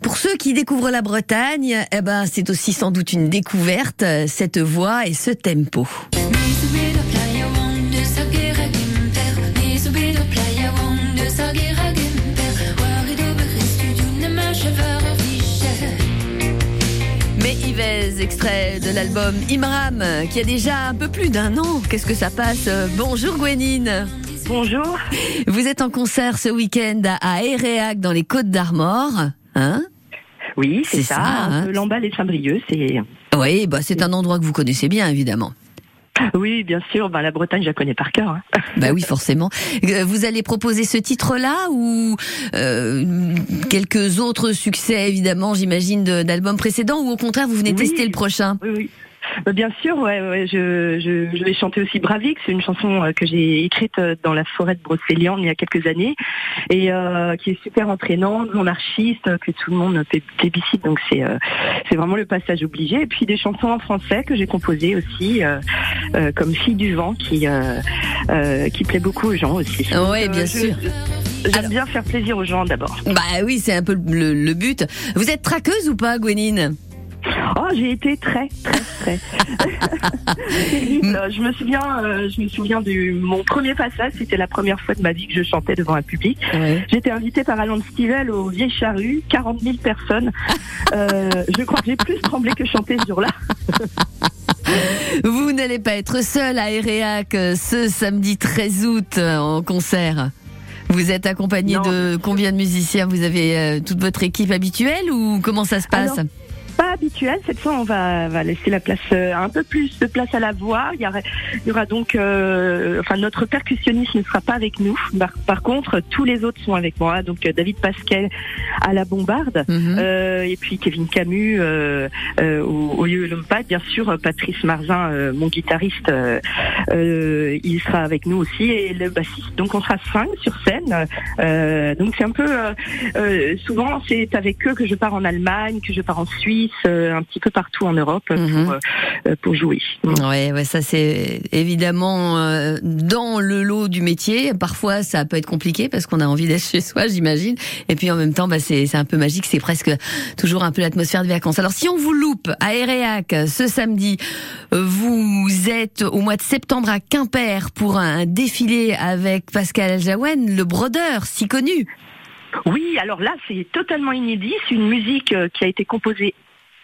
Pour ceux qui découvrent la Bretagne, eh ben, c'est aussi sans doute une découverte, cette voix et ce tempo. Mais Yves, extrait de l'album Imram, qui a déjà un peu plus d'un an. Qu'est-ce que ça passe? Bonjour Gwenine. Bonjour. Vous êtes en concert ce week-end à Eréac dans les Côtes d'Armor, hein? Oui, c'est ça. Hein Lamballe et Saint-Brieuc, c'est. Oui, bah c'est un endroit que vous connaissez bien, évidemment. Oui, bien sûr. Ben, la Bretagne, je la connais par cœur. Hein. Bah oui, forcément. Euh, vous allez proposer ce titre-là ou euh, quelques autres succès, évidemment, j'imagine, d'albums précédents, ou au contraire, vous venez tester le prochain? Oui, oui. Bah, bien sûr, ouais, ouais je, je, je, vais chanter aussi Bravik. C'est une chanson euh, que j'ai écrite euh, dans la forêt de Brocéliande il y a quelques années et euh, qui est super entraînante, monarchiste, que tout le monde plébiscite. Donc c'est euh, c'est vraiment le passage obligé. Et puis des chansons en français que j'ai composées aussi, euh, comme Fille du vent, qui qui plaît beaucoup aux gens aussi. Oui, bien sûr. J'aime bien faire plaisir aux gens d'abord. Bah oui, c'est un peu le, le but. Vous êtes traqueuse ou pas, Gwenine? Oh, j'ai été très, très, très terrible. Je me souviens, euh, je me souviens de mon premier passage. C'était la première fois de ma vie que je chantais devant un public. J'étais invitée par Alain Stivel au Vieille Charrue, 40 000 personnes. Euh, je crois que j'ai plus tremblé que chanté ce jour-là. Vous n'allez pas être seul à Eréac euh, ce samedi 13 août en concert. Vous êtes accompagné de combien de musiciens? Vous avez toute votre équipe habituelle ou comment ça se passe? Pas habituel. Cette fois, on va, va laisser la place, euh, un peu plus de place à la voix. Il y aura, il y aura donc, euh, enfin, notre percussionniste ne sera pas avec nous. Par, contre, tous les autres sont avec moi. Donc, euh, David Pasquet à la bombarde, mhm. et puis Kevin Camus au, au Lompad, bien sûr, Patrice Marzin, mon guitariste, il sera avec nous aussi, et le bassiste. Donc, on sera cinq sur scène. donc, c'est un peu, souvent, c'est avec eux que je pars en Allemagne, que je pars en Suisse un petit peu partout en Europe pour, euh, pour jouer. Ouais, ouais, ça c'est évidemment euh, dans le lot du métier. Parfois, ça peut être compliqué parce qu'on a envie d'être chez soi, j'imagine. Et puis en même temps, bah, c'est un peu magique. C'est presque toujours un peu l'atmosphère de vacances. Alors, si on vous loupe à Eréac ce samedi, vous êtes au mois de septembre à Quimper pour un défilé avec Pascal Jaouen, le brodeur si connu. Oui, alors là, c'est totalement inédit. C'est une musique qui a été composée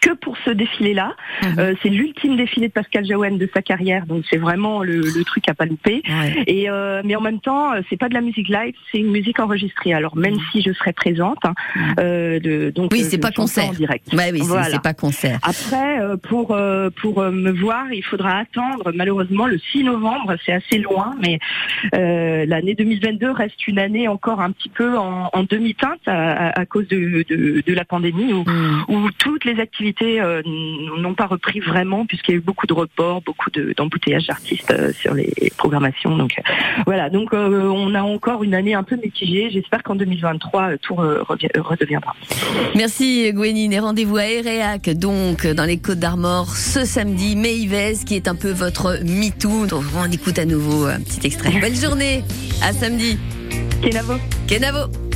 que pour ce défilé-là. Mhm. Euh, c'est l'ultime défilé de Pascal Jaouen de sa carrière, donc c'est vraiment le, truc à pas louper. Et euh, mais en même temps, euh, c'est pas de la musique live, c'est une musique enregistrée. Alors même mhm. si je serais présente, hein, mhm. donc oui, c'est pas concert en direct. Ouais, oui, c'est pas concert. Après, pour pour me voir, il faudra attendre. Malheureusement, le 6 novembre, c'est assez loin, mais l'année 2022 reste une année encore un petit peu en, demi-teinte à, cause de, de, la pandémie où, où toutes les activités euh, n'ont pas repris vraiment puisqu'il y a eu beaucoup de reports, beaucoup d'embouteillages d'artistes euh, sur les programmations. Donc euh, voilà, donc on a encore une année un peu mitigée. J'espère qu'en 2023 tout redeviendra. Merci Gwenine et rendez-vous à Eréac donc dans les Côtes d'Armor ce samedi. Maïvez qui est un peu votre MeToo. Donc on écoute à nouveau un petit extrait. Belle journée, à samedi. Kenavo. Kenavo.